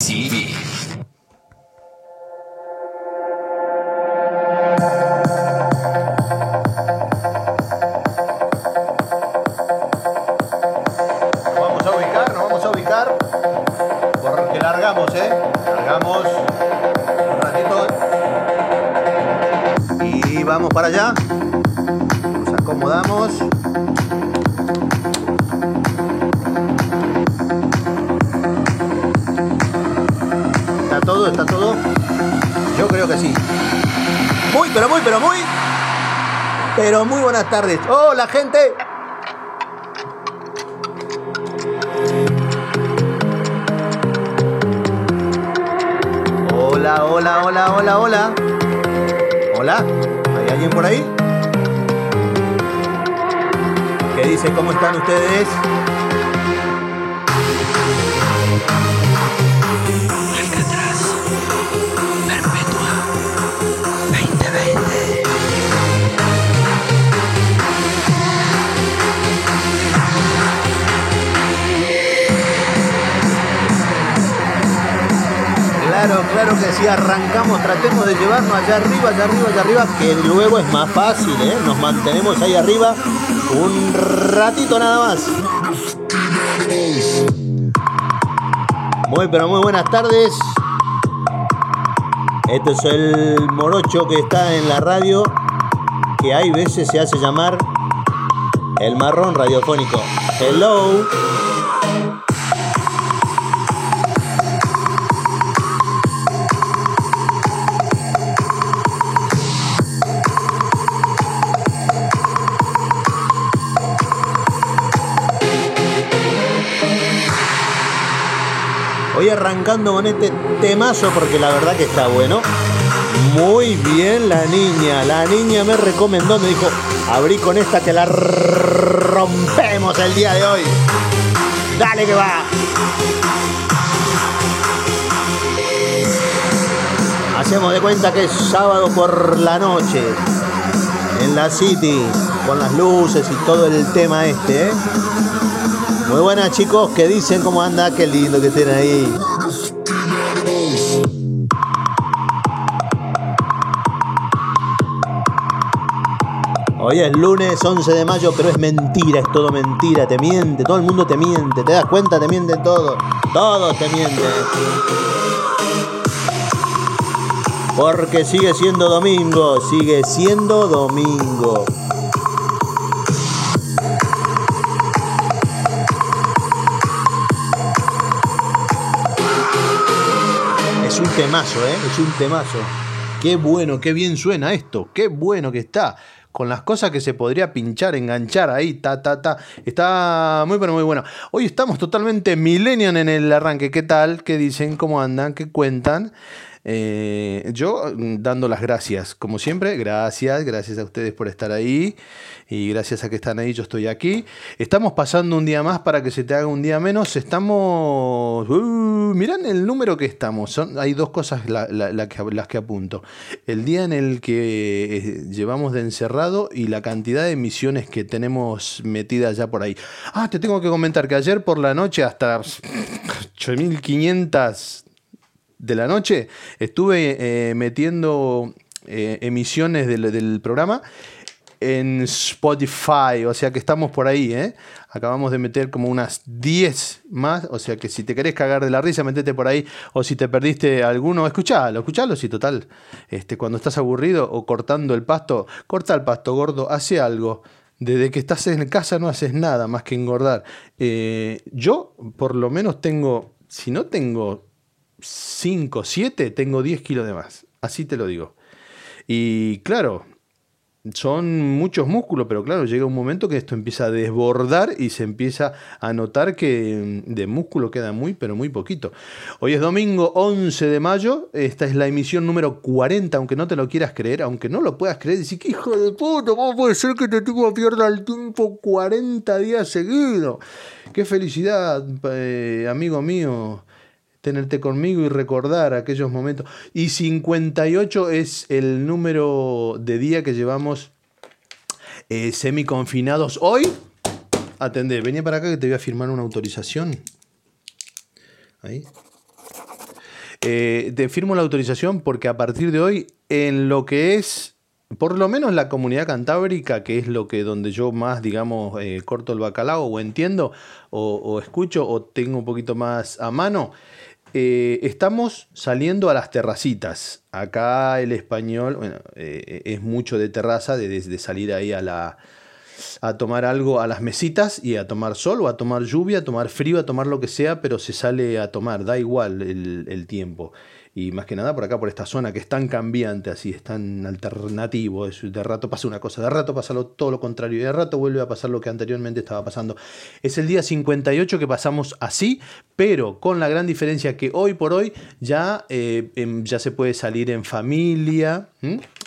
TV. Pero muy. Pero muy buenas tardes. Hola, gente. Hola, hola, hola, hola, hola. Hola, ¿hay alguien por ahí? ¿Qué dice? ¿Cómo están ustedes? Claro, que sí, arrancamos, tratemos de llevarnos allá arriba, allá arriba, allá arriba, que luego es más fácil, ¿eh? Nos mantenemos ahí arriba un ratito nada más. Muy, pero muy buenas tardes. Este es el morocho que está en la radio, que hay veces se hace llamar el marrón radiofónico. Hello. Arrancando con este temazo porque la verdad que está bueno. Muy bien la niña. La niña me recomendó, me dijo, abrí con esta que la rompemos el día de hoy. Dale que va. Hacemos de cuenta que es sábado por la noche. En la City. Con las luces y todo el tema este, ¿eh? Muy buenas chicos, ¿qué dicen? ¿Cómo anda? Qué lindo que estén ahí. Hoy es lunes 11 de mayo, pero es mentira, es todo mentira, te miente, todo el mundo te miente, ¿te das cuenta? Te mienten todo, todos te mienten. Porque sigue siendo domingo, sigue siendo domingo. Temazo, ¿eh? Es un temazo. Qué bueno, qué bien suena esto. Qué bueno que está. Con las cosas que se podría pinchar, enganchar ahí, ta, ta, ta. Está muy, pero muy bueno. Hoy estamos totalmente millennial en el arranque. ¿Qué tal? ¿Qué dicen? ¿Cómo andan? ¿Qué cuentan? Eh, yo mm, dando las gracias, como siempre, gracias, gracias a ustedes por estar ahí y gracias a que están ahí yo estoy aquí. Estamos pasando un día más para que se te haga un día menos. Estamos, uh, miran el número que estamos. Son, hay dos cosas las que apunto. El día en el que eh, llevamos de encerrado y la cantidad de emisiones que tenemos metidas ya por ahí. Ah, te tengo que comentar que ayer por la noche hasta 8500 de la noche estuve eh, metiendo eh, emisiones del, programa en Spotify, o sea que estamos por ahí, ¿eh? Acabamos de meter como unas 10 más, o sea que si te querés cagar de la risa, metete por ahí, o si te perdiste alguno, escuchalo, escuchalo, si total, este, cuando estás aburrido o cortando el pasto, corta el pasto, gordo, hace algo. Desde que estás en casa no haces nada más que engordar. Eh, yo, por lo menos, tengo, si no tengo 5, 7, tengo 10 kilos de más. Así te lo digo. Y claro, son muchos músculos, pero claro, llega un momento que esto empieza a desbordar y se empieza a notar que mm, de músculo queda muy, pero muy poquito. Hoy es domingo 11 de mayo, esta es la emisión número 40, aunque no te lo quieras creer, aunque no lo puedas creer, decir que hijo de puta, ¿cómo puede ser que te tipo pierda el tiempo 40 días seguidos? Qué felicidad, eh, amigo mío tenerte conmigo y recordar aquellos momentos. Y 58 es el número de día que llevamos eh, semiconfinados. Hoy, atendé, venía para acá que te voy a firmar una autorización. Ahí. Eh, te firmo la autorización porque a partir de hoy, en lo que es, por lo menos la comunidad cantábrica, que es lo que donde yo más, digamos, eh, corto el bacalao o entiendo o, o escucho o tengo un poquito más a mano, eh, estamos saliendo a las terracitas. Acá el español bueno, eh, es mucho de terraza, de, salir ahí a la a tomar algo a las mesitas y a tomar sol o a tomar lluvia, a tomar frío, a tomar lo que sea, pero se sale a tomar, da igual el tiempo. Y más que nada por acá, por esta zona que es tan cambiante, así, es tan alternativo. de rato pasa una cosa, de rato pasa todo lo contrario, y de rato vuelve a pasar lo que anteriormente estaba pasando. Es el día 58 que pasamos así, pero con la gran diferencia que hoy por hoy ya, eh, em, ya se puede salir en familia,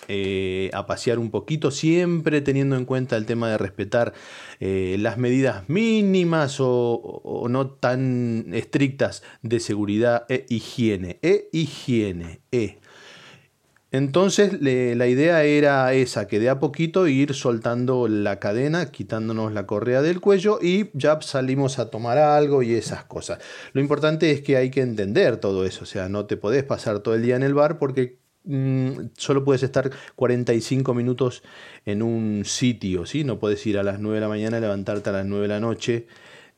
eh, a pasear un poquito, siempre teniendo en cuenta el tema de respetar eh, las medidas mínimas o, no tan estrictas de seguridad e higiene. E higiene. E. Entonces la idea era esa, que de a poquito ir soltando la cadena, quitándonos la correa del cuello y ya salimos a tomar algo y esas cosas. Lo importante es que hay que entender todo eso, o sea, no te podés pasar todo el día en el bar porque solo puedes estar 45 minutos en un sitio, ¿sí? No puedes ir a las 9 de la mañana, levantarte a las 9 de la noche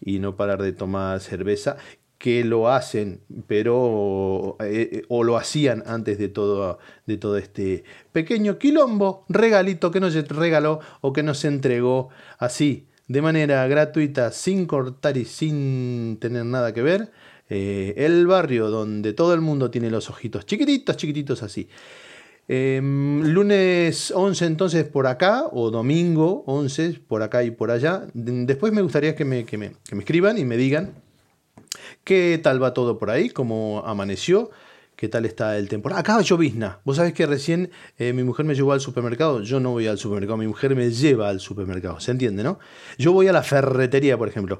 y no parar de tomar cerveza, que lo hacen, pero eh, eh, o lo hacían antes de todo, de todo este pequeño quilombo, regalito que nos regaló o que nos entregó así, de manera gratuita, sin cortar y sin tener nada que ver eh, el barrio donde todo el mundo tiene los ojitos chiquititos, chiquititos así. Em, lunes 11 entonces por acá, o domingo 11 por acá y por allá. Después me gustaría que me, que me, escriban y me digan qué tal va todo por ahí, cómo amaneció, qué tal está el temporal. Acá llovizna. Vos sabés que recién eh, mi mujer me llevó al supermercado. Yo no voy al supermercado, mi mujer me lleva al supermercado. ¿Se entiende, no? Yo voy a la ferretería, por ejemplo.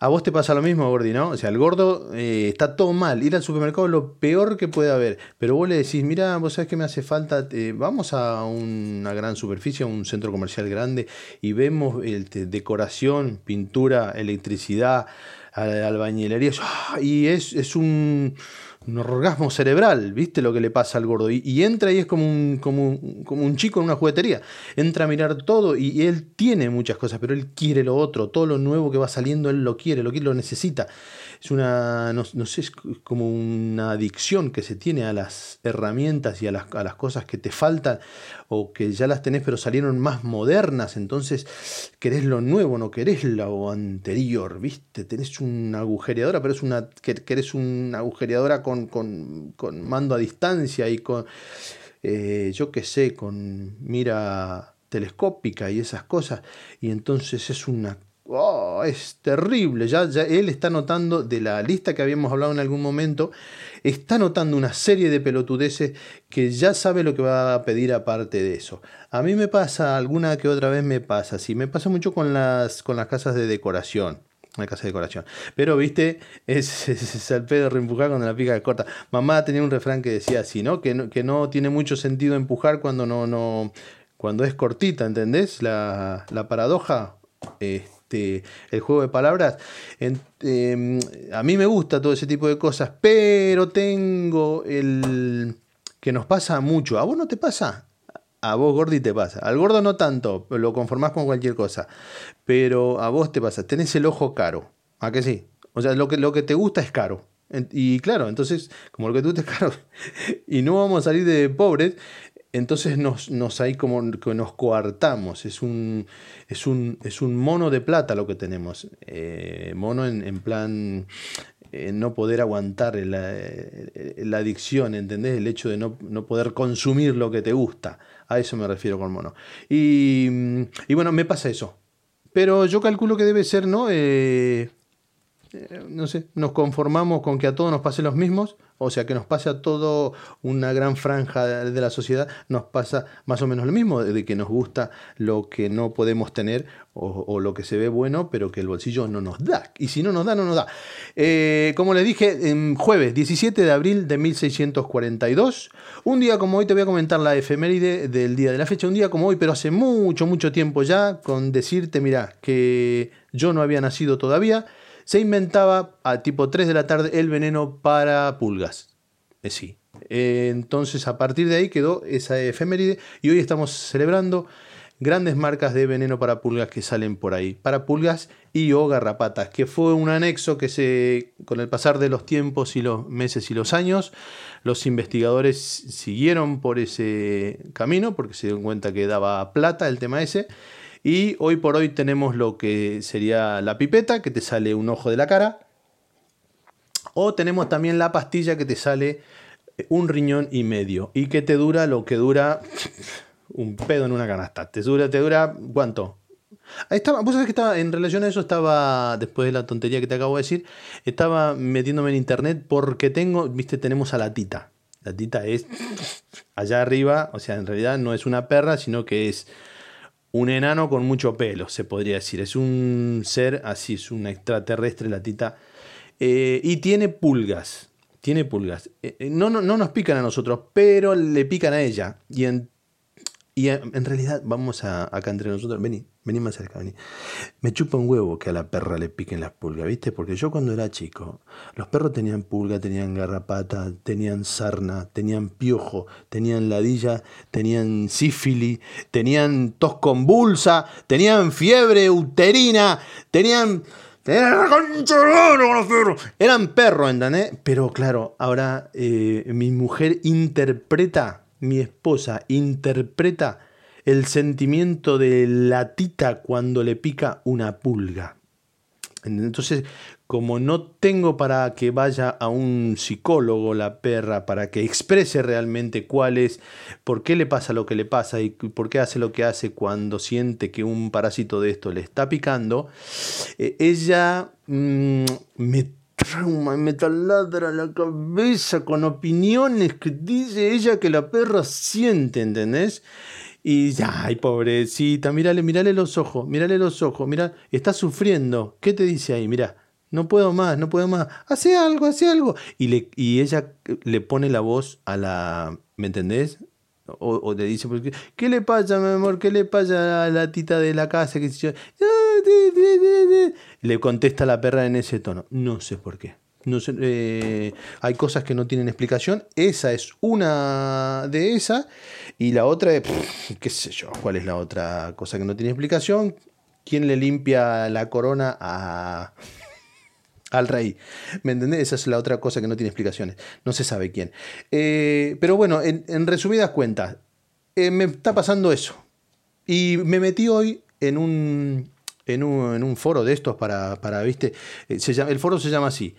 A vos te pasa lo mismo, Gordi, ¿no? O sea, el gordo eh, está todo mal. Ir al supermercado es lo peor que puede haber. Pero vos le decís, mira, vos sabés que me hace falta, eh, vamos a una gran superficie, a un centro comercial grande y vemos decoración, pintura, electricidad, albañilería. Y es, es un un orgasmo cerebral, ¿viste lo que le pasa al gordo? Y, entra y es como un, como, como un chico en una juguetería. Entra a mirar todo y, él tiene muchas cosas, pero él quiere lo otro. Todo lo nuevo que va saliendo, él lo quiere, lo quiere, lo necesita es una, no, sé, es como una adicción que se tiene a las herramientas y a las, a las, cosas que te faltan o que ya las tenés pero salieron más modernas, entonces querés lo nuevo, no querés lo anterior, ¿viste? Tenés una agujereadora, pero es una, querés una agujereadora con, con, con mando a distancia y con, eh, yo qué sé, con mira telescópica y esas cosas, y entonces es una Oh, es terrible. Ya, ya él está notando de la lista que habíamos hablado en algún momento, está notando una serie de pelotudeces que ya sabe lo que va a pedir aparte de eso. A mí me pasa, alguna que otra vez me pasa, sí, me pasa mucho con las, con las casas de decoración. La casa de decoración. Pero, viste, es, es, el pedo reempujar cuando la pica es corta. Mamá tenía un refrán que decía así, ¿no? Que no, que no tiene mucho sentido empujar cuando no, no, cuando es cortita, ¿entendés? La, la paradoja. Este, este, el juego de palabras. Em, a mí me gusta todo ese tipo de cosas, pero tengo el que nos pasa mucho. ¿A vos no te pasa? A vos, Gordi, te pasa. Al gordo no tanto, lo conformás con cualquier cosa. Pero a vos te pasa. Tenés el ojo caro. ¿A que sí? O sea, lo que, lo que te gusta es caro. Y claro, entonces, como lo que te gusta es caro, y no vamos a salir de pobres, entonces nos, nos ahí como que nos coartamos, es un, es, un, es un mono de plata lo que tenemos, eh, mono en, plan eh, no poder aguantar la, la, adicción, ¿entendés? El hecho de no, no, poder consumir lo que te gusta, a eso me refiero con mono. Y, y bueno, me pasa eso, pero yo calculo que debe ser, ¿no? Eh, no sé, nos conformamos con que a todos nos pase los mismos o sea que nos pasa a todo una gran franja de la sociedad, nos pasa más o menos lo mismo, de que nos gusta lo que no podemos tener o, lo que se ve bueno, pero que el bolsillo no nos da. Y si no nos da, no nos da. Eh, como les dije, en jueves 17 de abril de 1642, un día como hoy te voy a comentar la efeméride del día de la fecha, un día como hoy, pero hace mucho, mucho tiempo ya, con decirte, mira, que yo no había nacido todavía se inventaba a tipo 3 de la tarde el veneno para pulgas. sí. Eh, entonces, a partir de ahí quedó esa efeméride y hoy estamos celebrando grandes marcas de veneno para pulgas que salen por ahí. Para pulgas y o garrapatas, que fue un anexo que se, con el pasar de los tiempos y los meses y los años, los investigadores siguieron por ese camino porque se dieron cuenta que daba plata el tema ese. Y hoy por hoy tenemos lo que sería la pipeta, que te sale un ojo de la cara. O tenemos también la pastilla que te sale un riñón y medio. Y que te dura lo que dura un pedo en una canasta. Te dura, te dura ¿cuánto? Ahí estaba, vos sabés que estaba, en relación a eso estaba, después de la tontería que te acabo de decir, estaba metiéndome en internet porque tengo, viste, tenemos a la tita. La tita es allá arriba, o sea, en realidad no es una perra, sino que es un enano con mucho pelo, se podría decir. Es un ser así, es un extraterrestre la tita. Eh, y tiene pulgas, tiene pulgas. Eh, eh, no, no, no nos pican a nosotros, pero le pican a ella. Y en y en realidad, vamos a, acá entre nosotros, vení, vení más cerca, vení. Me chupa un huevo que a la perra le piquen las pulgas, ¿viste? Porque yo cuando era chico, los perros tenían pulga, tenían garrapata, tenían sarna, tenían piojo, tenían ladilla, tenían sífilis, tenían tos convulsa, tenían fiebre uterina, tenían... Eran perros, ¿entendés? Pero claro, ahora eh, mi mujer interpreta mi esposa interpreta el sentimiento de la tita cuando le pica una pulga. Entonces, como no tengo para que vaya a un psicólogo la perra, para que exprese realmente cuál es, por qué le pasa lo que le pasa y por qué hace lo que hace cuando siente que un parásito de esto le está picando, eh, ella mm, me trauma y me taladra la cabeza con opiniones que dice ella que la perra siente, ¿entendés? Y ay, pobrecita, mírale, mírale los ojos, mírale los ojos, mira, está sufriendo. ¿Qué te dice ahí? Mira, no puedo más, no puedo más. Hace algo, hace algo. Y, le, y ella le pone la voz a la, ¿me entendés? O, le dice, ¿qué le pasa, mi amor? ¿Qué le pasa a la tita de la casa? Que Le contesta la perra en ese tono. No sé por qué. No eh, hay cosas que no tienen explicación. Esa es una de esas. Y la otra es, qué sé yo, ¿cuál es la otra cosa que no tiene explicación? ¿Quién le limpia la corona a al rey. ¿Me entendés? Esa es la otra cosa que no tiene explicaciones. No se sabe quién. Eh, pero bueno, en, resumidas cuentas, eh, me está pasando eso. Y me metí hoy en un, en un, foro de estos para, para ¿viste? Eh, el foro se llama así.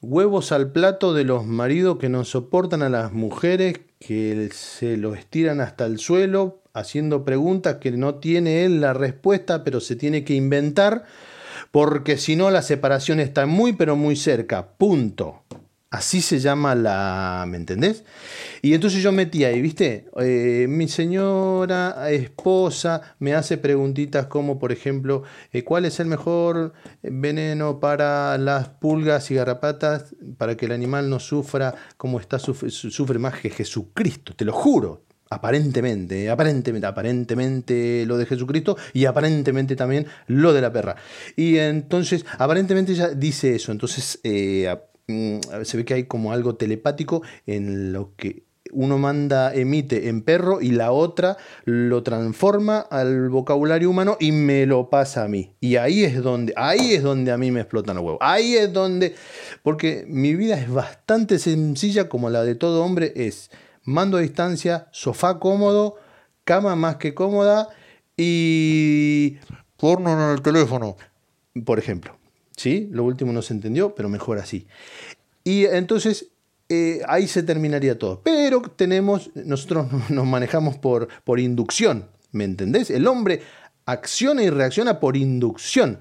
huevos al plato de los maridos que no soportan a las mujeres, que se lo estiran hasta el suelo, haciendo preguntas que no tiene él la respuesta, pero se tiene que inventar porque si no la separación está muy pero muy cerca, punto. Así se llama la, ¿me entendés? Y entonces yo metí ahí, ¿viste? Eh, mi señora esposa me hace preguntitas como, por ejemplo, eh, ¿cuál es el mejor veneno para las pulgas y garrapatas para que el animal no sufra como está, sufre más que Jesucristo? Te lo juro, Aparentemente, aparentemente, aparentemente lo de Jesucristo y aparentemente también lo de la perra. Y entonces, aparentemente ella dice eso. Entonces, eh, se ve que hay como algo telepático en lo que uno manda, emite en perro y la otra lo transforma al vocabulario humano y me lo pasa a mí. Y ahí es donde, ahí es donde a mí me explotan los huevos. Ahí es donde, porque mi vida es bastante sencilla como la de todo hombre es mando a distancia, sofá cómodo, cama más que cómoda y porno en el teléfono, por ejemplo. ¿Sí? Lo último no se entendió, pero mejor así. Y entonces eh, ahí se terminaría todo. Pero tenemos, nosotros nos manejamos por, por inducción, ¿me entendés? El hombre acciona y reacciona por inducción.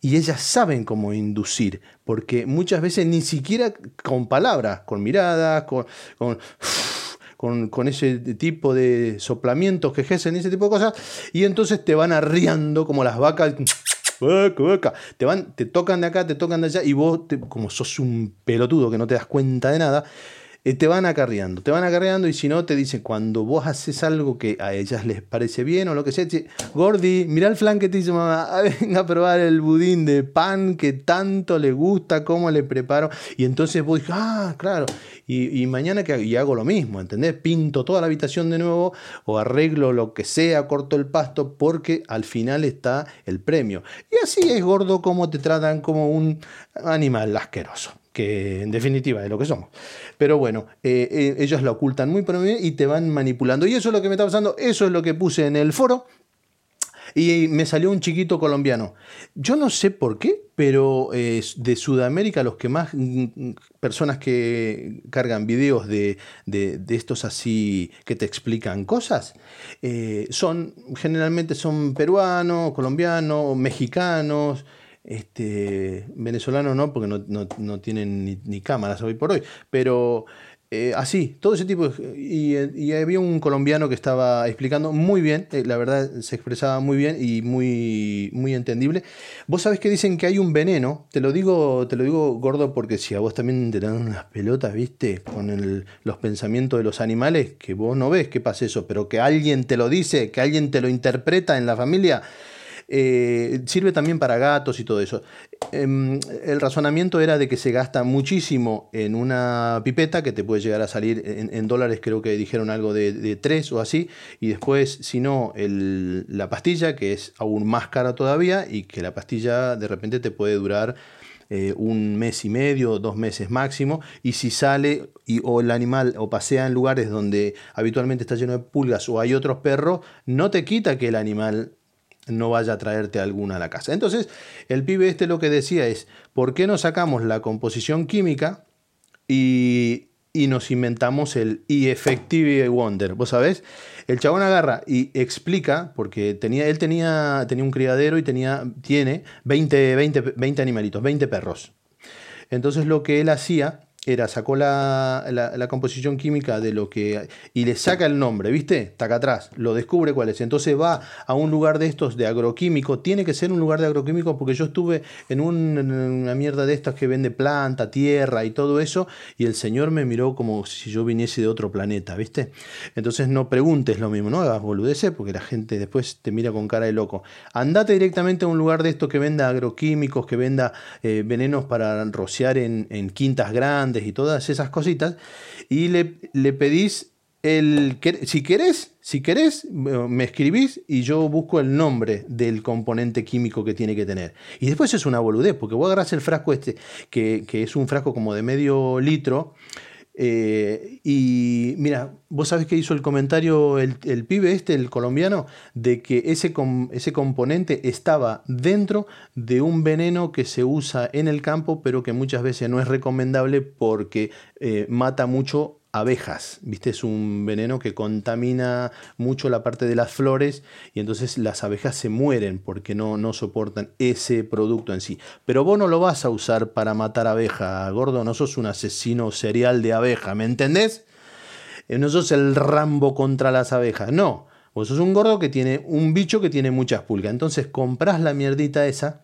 Y ellas saben cómo inducir, porque muchas veces ni siquiera con palabras, con miradas, con, con ese tipo de soplamientos que ejercen, ese tipo de cosas, y entonces te van arriando como las vacas. Te, van, te tocan de acá, te tocan de allá, y vos, como sos un pelotudo que no te das cuenta de nada, eh, te van acarreando, te van acarreando y si no te dicen, cuando vos haces algo que a ellas les parece bien o lo que sea, Gordi, mira el flan que te dice mamá, venga a probar el budín de pan que tanto le gusta, cómo le preparo. Y entonces vos dices, ah, claro, y, mañana que y hago lo mismo, ¿entendés? Pinto toda la habitación de nuevo o arreglo lo que sea, corto el pasto, porque al final está el premio. Y así es gordo como te tratan como un animal asqueroso que en definitiva es lo que somos. Pero bueno, eh, eh, ellos lo ocultan muy bien y te van manipulando. Y eso es lo que me está pasando, eso es lo que puse en el foro. Y me salió un chiquito colombiano. Yo no sé por qué, pero eh, de Sudamérica los que más mm, mm, personas que cargan videos de, estos así que te explican cosas, son generalmente son peruanos, colombianos, mexicanos, este, venezolano no, porque no, tienen ni, cámaras hoy por hoy, pero eh, así, todo ese tipo. y, había un colombiano que estaba explicando muy bien, eh, la verdad se expresaba muy bien y muy, muy entendible. Vos sabés que dicen que hay un veneno, te lo digo, te lo digo gordo porque si a vos también te dan unas pelotas, viste, con los pensamientos de los animales, que vos no ves que pasa eso, pero que alguien te lo dice, que alguien te lo interpreta en la familia eh, sirve también para gatos y todo eso. Em, el razonamiento era de que se gasta muchísimo en una pipeta que te puede llegar a salir en, dólares, creo que dijeron algo de, de 3 o así, y después, si no, la pastilla, que es aún más cara todavía, y que la pastilla de repente te puede durar eh, un mes y medio, dos meses máximo, y si sale y, o el animal o pasea en lugares donde habitualmente está lleno de pulgas o hay otros perros, no te quita que el animal no vaya a traerte alguna a la casa. Entonces, el pibe este lo que decía es, ¿por qué no sacamos la composición química y, nos inventamos el Effective Wonder? ¿Vos sabés? El chabón agarra y explica, porque tenía, él tenía, tenía un criadero y tenía, tiene 20, 20, 20 animalitos, 20 perros. Entonces lo que él hacía era, sacó la, la, composición química de lo que... y le saca el nombre, ¿viste? Acá atrás, lo descubre cuál es. Entonces va a un lugar de estos de agroquímico, tiene que ser un lugar de agroquímico porque yo estuve en, una mierda de estas que vende planta, tierra y todo eso, y el señor me miró como si yo viniese de otro planeta, ¿viste? Entonces no preguntes lo mismo, no hagas boludeces porque la gente después te mira con cara de loco. Andate directamente a un lugar de estos que venda agroquímicos, que venda eh, venenos para rociar en, en quintas grandes, y todas esas cositas, y le, le pedís el, si querés, si querés, me escribís y yo busco el nombre del componente químico que tiene que tener. Y después es una boludez, porque vos agarrás el frasco este, que, que es un frasco como de medio litro, eh, y mira, vos sabés que hizo el comentario el, pibe este, el colombiano, de que ese, ese componente estaba dentro de un veneno que se usa en el campo, pero que muchas veces no es recomendable porque eh, mata mucho abejas, ¿viste? Es un veneno que contamina mucho la parte de las flores y entonces las abejas se mueren porque no, no soportan ese producto en sí. Pero vos no lo vas a usar para matar abeja, gordo, no sos un asesino serial de abeja, ¿me entendés? Eh, no sos el Rambo contra las abejas, no. Vos sos un gordo que tiene un bicho que tiene muchas pulgas. Entonces compras la mierdita esa,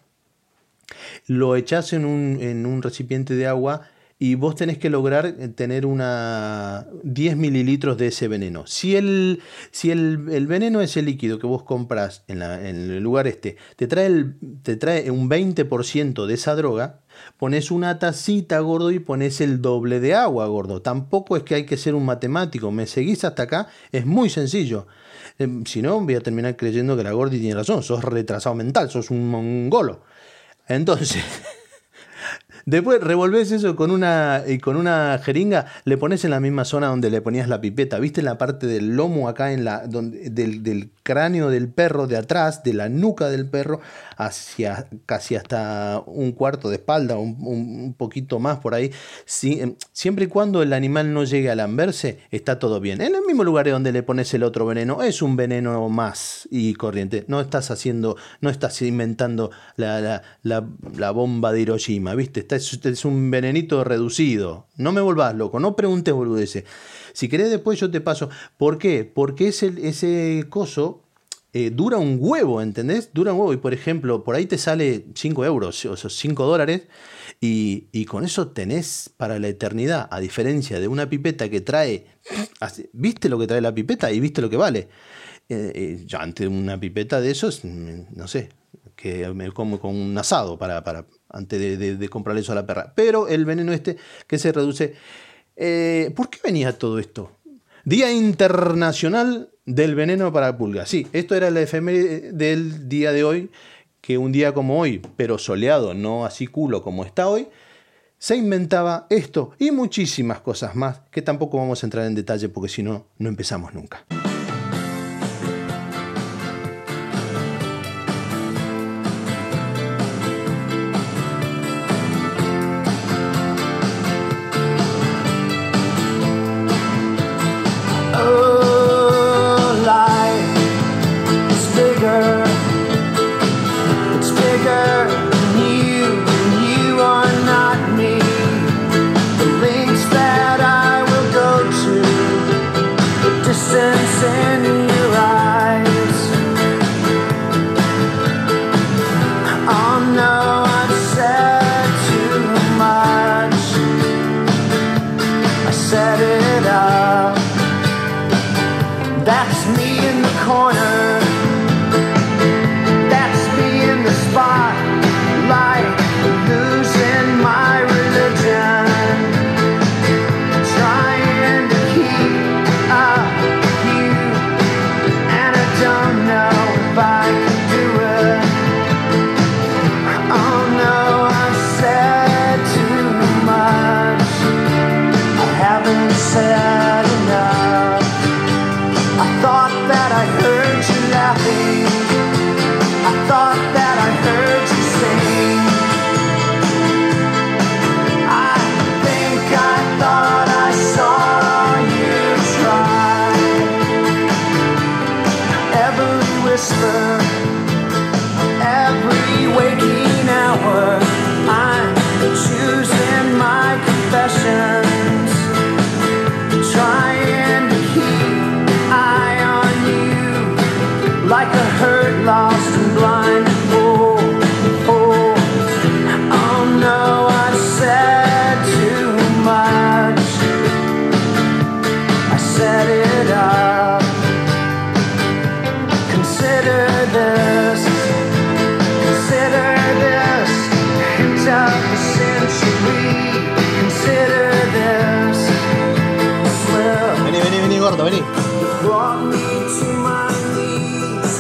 lo echás en un, en un recipiente de agua y vos tenés que lograr eh, tener una 10 mililitros de ese veneno. Si el, si el, veneno, ese líquido que vos compras en, el lugar este, te trae, el, te trae un 20% de esa droga, pones una tacita, gordo, y pones el doble de agua, gordo. Tampoco es que hay que ser un matemático. ¿Me seguís hasta acá? Es muy sencillo. Em, si no, voy a terminar creyendo que la Gordi tiene razón. Sos retrasado mental, sos un mongolo. Entonces... Después revolves eso con una, y con una jeringa, le pones en la misma zona donde le ponías la pipeta. ¿Viste en la parte del lomo acá, en la, donde, del, cráneo del perro, de atrás, de la nuca del perro, hacia casi hasta un cuarto de espalda, un, un poquito más por ahí? Em, siempre y cuando el animal no llegue a lamberse, está todo bien. En el mismo lugar donde le pones el otro veneno, es un veneno más y corriente. No estás haciendo, no estás inventando la, la, la bomba de Hiroshima, ¿viste? Está es, un venenito reducido. No me volvás loco, no preguntes boludeces. Si querés después yo te paso. ¿Por qué? Porque ese, ese coso eh, dura un huevo, ¿entendés? Dura un huevo. Y por ejemplo, por ahí te sale 5 euros, o sea, 5 dólares. Y, y con eso tenés para la eternidad, a diferencia de una pipeta que trae, ¿viste lo que trae la pipeta y viste lo que vale? Eh, eh, una pipeta de esos, mm, no sé, que me como con un asado para, para antes de, comprarle eso a la perra. Pero el veneno este que se reduce. Eh, ¿Por qué venía todo esto? Día Internacional del Veneno para Pulgas. Sí, esto era la efeméride del día de hoy, que un día como hoy, pero soleado, no así culo como está hoy, se inventaba esto y muchísimas cosas más que tampoco vamos a entrar en detalle porque si no, no empezamos nunca.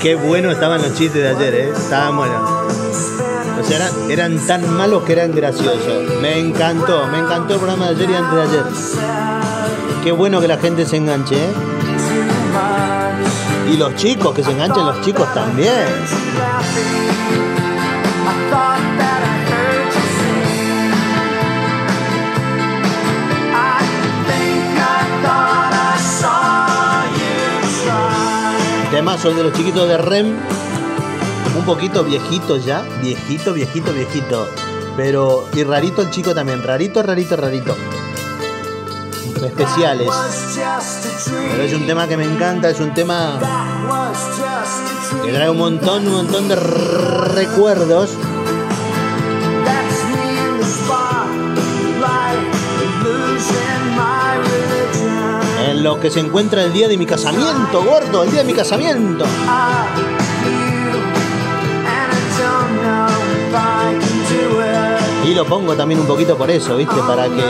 Qué bueno estaban los chistes de ayer, ¿eh? Estaban buenos. O sea, eran, tan malos que eran graciosos. Me encantó, me encantó el programa de ayer y antes de ayer. Qué bueno que la gente se enganche, ¿eh? Y los chicos, que se enganchen los chicos también. Temazo de los chiquitos de REM. Un poquito viejito ya. Viejito, viejito, viejito. Pero. Y rarito el chico también. Rarito, rarito, rarito. Especiales. Pero es un tema que me encanta. Es un tema que trae un montón, un montón de recuerdos. Los que se encuentra el día de mi casamiento, gordo. El día de mi casamiento. Y lo pongo también un poquito por eso, ¿viste? Para que.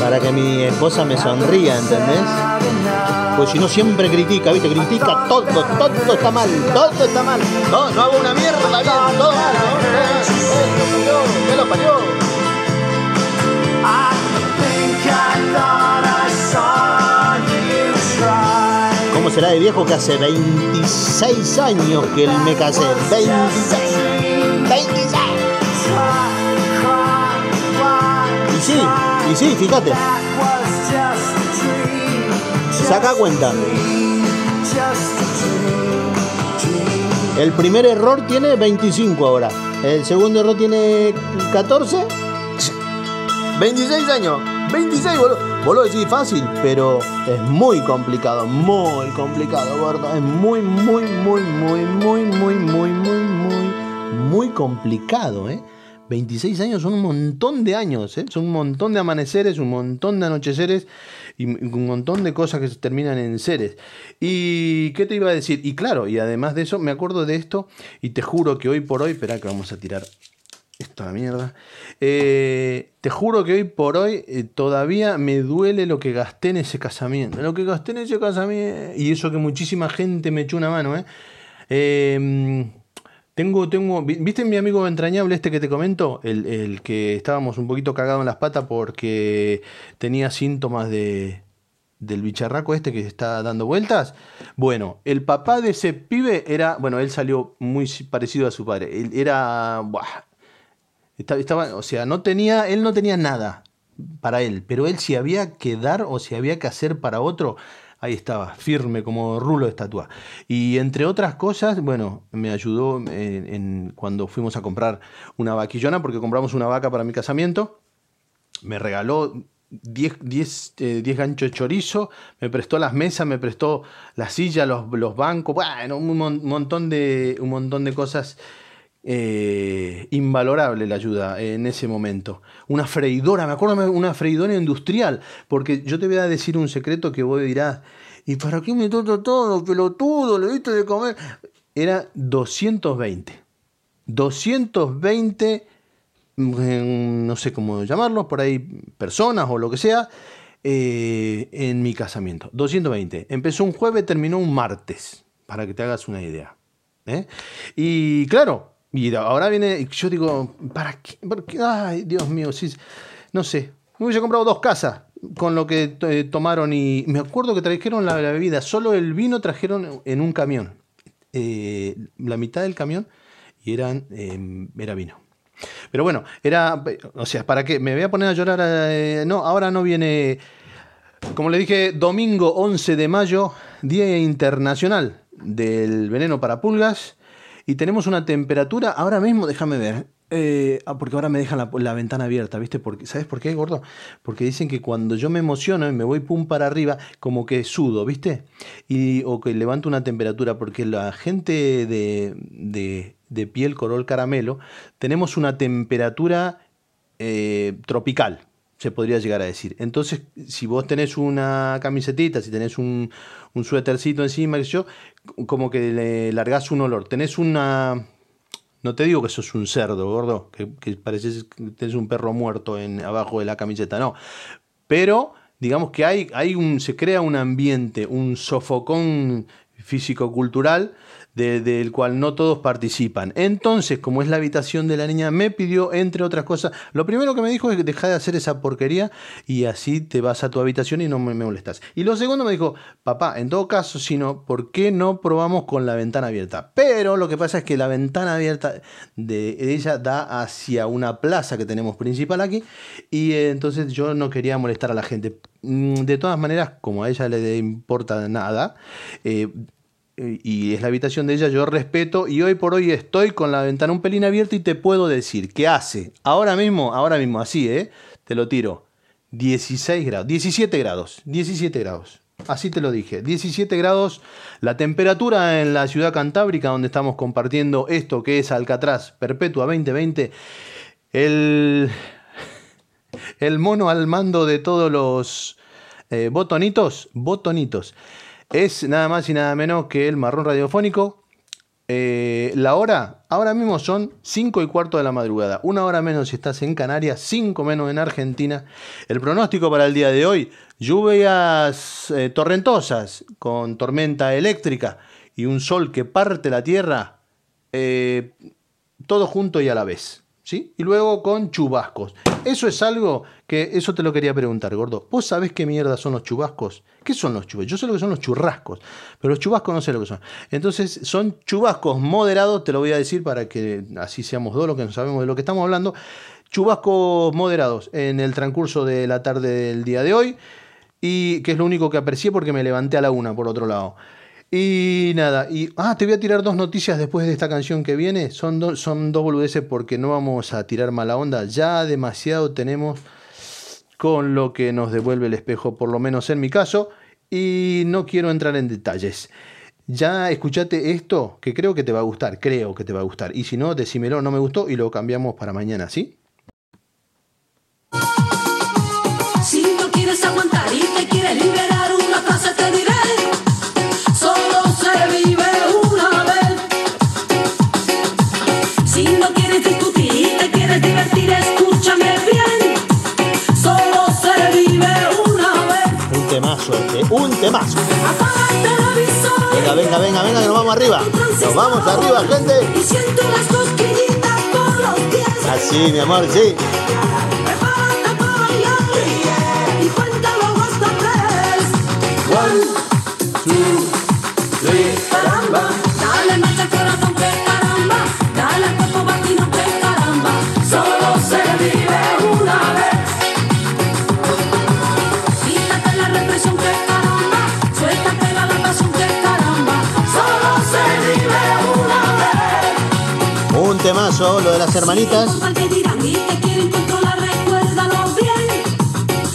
Para que mi esposa me sonría, ¿entendés? Pues si no siempre critica, ¿viste? Critica todo, todo está mal, todo está mal. No, no hago una mierda bien, todo mal, ¿no? ¿Qué lo parió? ¿Cómo será de viejo que hace 26 años que él me casé? 26. 26. Y sí, y sí, fíjate. Saca cuenta. El primer error tiene 25 ahora. El segundo error tiene 14. 26 años. 26, boludo. Lo decís fácil, pero es muy complicado, muy complicado, gordo. Es muy, muy, muy, muy, muy, muy, muy, muy, muy, muy complicado, ¿eh? 26 años son un montón de años, ¿eh? son un montón de amaneceres, un montón de anocheceres y un montón de cosas que se terminan en seres. ¿Y qué te iba a decir? Y claro, y además de eso, me acuerdo de esto y te juro que hoy por hoy, espera que vamos a tirar esto la mierda. Eh, te juro que hoy por hoy eh, todavía me duele lo que gasté en ese casamiento. Lo que gasté en ese casamiento. Y eso que muchísima gente me echó una mano, ¿eh? Eh, tengo, tengo, vi- ¿viste mi amigo entrañable este que te comento? El, el que estábamos un poquito cagado en las patas porque tenía síntomas de, del bicharraco este que está dando vueltas. Bueno, el papá de ese pibe era, bueno, él salió muy parecido a su padre. Era, estaba, o sea, no tenía, él no tenía nada para él, pero él si había que dar o si había que hacer para otro, ahí estaba, firme como rulo de estatua. Y entre otras cosas, bueno, me ayudó en- cuando fuimos a comprar una vaquillona, porque compramos una vaca para mi casamiento, me regaló 10, 10, eh, 10 ganchos de chorizo, me prestó las mesas, me prestó la silla, los, los bancos, bueno, un mon- montón de, un montón de cosas eh, invalorable la ayuda en ese momento. Una freidora, me acuerdo una freidora industrial, porque yo te voy a decir un secreto que vos dirás, ¿y para qué me todo todo, pelotudo? ¿Le diste de comer? Era 220. 220, mm, no sé cómo llamarlos, por ahí personas o lo que sea, eh, en mi casamiento. 220. Empezó un jueves, terminó un martes, para que te hagas una idea. ¿eh? Y claro, y ahora viene, yo digo, ¿para qué? Ay, Dios mío, sí, no sé. Me hubiese comprado dos casas con lo que eh, tomaron y me acuerdo que trajeron la, bebida, solo el vino trajeron en un camión. Eh, la mitad del camión y eh, era vino. Pero bueno, era, o sea, ¿para qué? Me voy a poner a llorar. no, ahora no viene, como le dije, domingo 11 de mayo, Día Internacional del Veneno para Pulgas. Y tenemos una temperatura, ahora mismo, déjame ver, eh, ah, porque ahora me dejan la, ventana abierta, ¿viste? Porque, ¿Sabes por qué, gordo? Porque dicen que cuando yo me emociono y me voy pum para arriba, como que sudo, ¿viste? Y, o que levanto una temperatura, porque la gente de, de, de piel color caramelo, tenemos una temperatura eh, tropical, se podría llegar a decir. Entonces, si vos tenés una camisetita, si tenés un, un suétercito encima, yo, como que le largás un olor. Tenés una... No te digo que sos un cerdo, gordo, que, que pareces que tenés un perro muerto en, abajo de la camiseta, no. Pero digamos que hay, hay un, se crea un ambiente, un sofocón físico-cultural de- del cual no todos participan. Entonces, como es la habitación de la niña, me pidió, entre otras cosas, lo primero que me dijo es deja de hacer esa porquería y así te vas a tu habitación y no me, me molestas. Y lo segundo me dijo, papá, en todo caso, si no, ¿por qué no probamos con la ventana abierta? Pero lo que pasa es que la ventana abierta de ella da hacia una plaza que tenemos principal aquí y eh, entonces yo no quería molestar a la gente. Mm, De todas maneras, como a ella le importa nada, eh, y es la habitación de ella, yo respeto y hoy por hoy estoy con la ventana un pelín abierta y te puedo decir que hace, ahora mismo, ahora mismo así, ¿eh? Te lo tiro, 16 grados, 17 grados, 17 grados. Así te lo dije, 17 grados la temperatura en la ciudad cantábrica donde estamos compartiendo esto que es Alcatraz Perpetua 2020. El, el mono al mando de todos los eh, botonitos, botonitos. Es nada más y nada menos que el marrón radiofónico. Eh, la hora, ahora mismo son 5 y cuarto de la madrugada. Una hora menos si estás en Canarias, 5 menos en Argentina. El pronóstico para el día de hoy, lluvias eh, torrentosas con tormenta eléctrica y un sol que parte la tierra, eh, todo junto y a la vez. Y luego con chubascos. Eso es algo que, eso te lo quería preguntar, gordo. ¿Vos sabés qué mierda son los chubascos? ¿Qué son los chubascos? Yo sé lo que son los churrascos, pero los chubascos no sé lo que son. Entonces, son chubascos moderados, te lo voy a decir para que así seamos dos los que no sabemos de lo que estamos hablando. Chubascos moderados en el transcurso de la tarde del día de hoy. Y que es lo único que aprecié porque me levanté a la una, por otro lado. Y nada, y ah, te voy a tirar dos noticias después de esta canción que viene. Son, do- son dos boludeces porque no vamos a tirar mala onda. Ya demasiado tenemos con lo que nos devuelve el espejo, por lo menos en mi caso. Y no quiero entrar en detalles. ya escuchate esto, que creo que te va a gustar, creo que te va a gustar. Y si no, decímelo, no me gustó y lo cambiamos para mañana, ¿sí? Si no quieres aguantar y te quieres liberar, Un temazo. Venga, venga, venga, venga, que nos vamos arriba. Nos vamos arriba, gente. Así, mi amor, sí.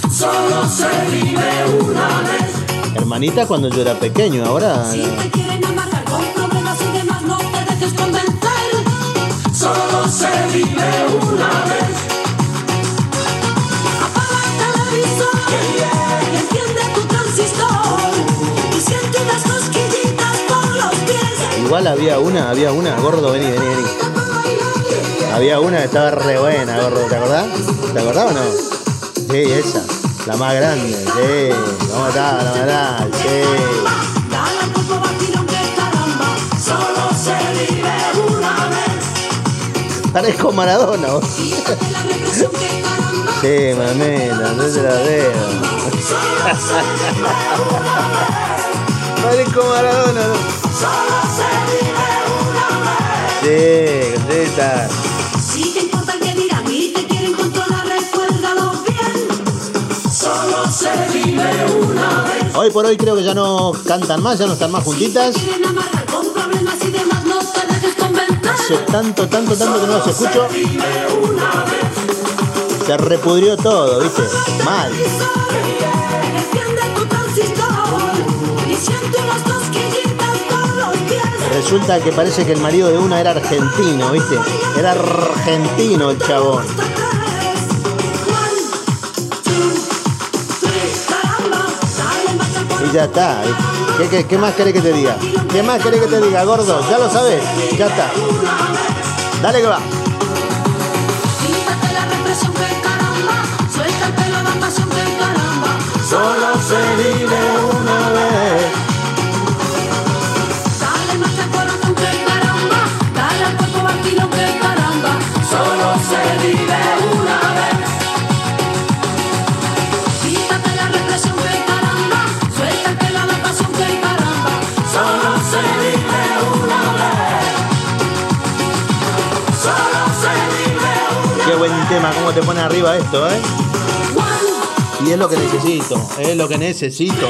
Solo se vive una vez. Hermanita cuando yo era pequeño, ahora. Si te quieren amargar con problemas y demás, no te dejes convencer. Solo se vive una vez. Apaga el televisor y enciende tu transistor. Y siente las cosquillitas por los pies. Igual había una, había una, gordo, vení, vení, vení. Había una que estaba re buena, gordo, ¿te acordás? ¿Te acordás o no? Sí, esa, la más grande, sí. ¿Cómo estaba la más grande? Sí. Parezco Maradona, vos. Sí, mamita, no te la veo. Parezco Maradona, ¿no? Sí, contesta. Hoy por hoy creo que ya no cantan más, ya no están más juntitas. Hace tanto, tanto, tanto que no los escucho. Se repudrió todo, ¿viste? Mal. Resulta que parece que el marido de una era argentino, ¿viste? Era argentino el chabón. Ya está. ¿Qué, qué, qué más querés que te diga? ¿Qué más querés que te diga, gordo? Ya lo sabes. Ya está. Dale que va. Quítate la represión te pone arriba esto, ¿eh? Y es lo que necesito, es lo que necesito.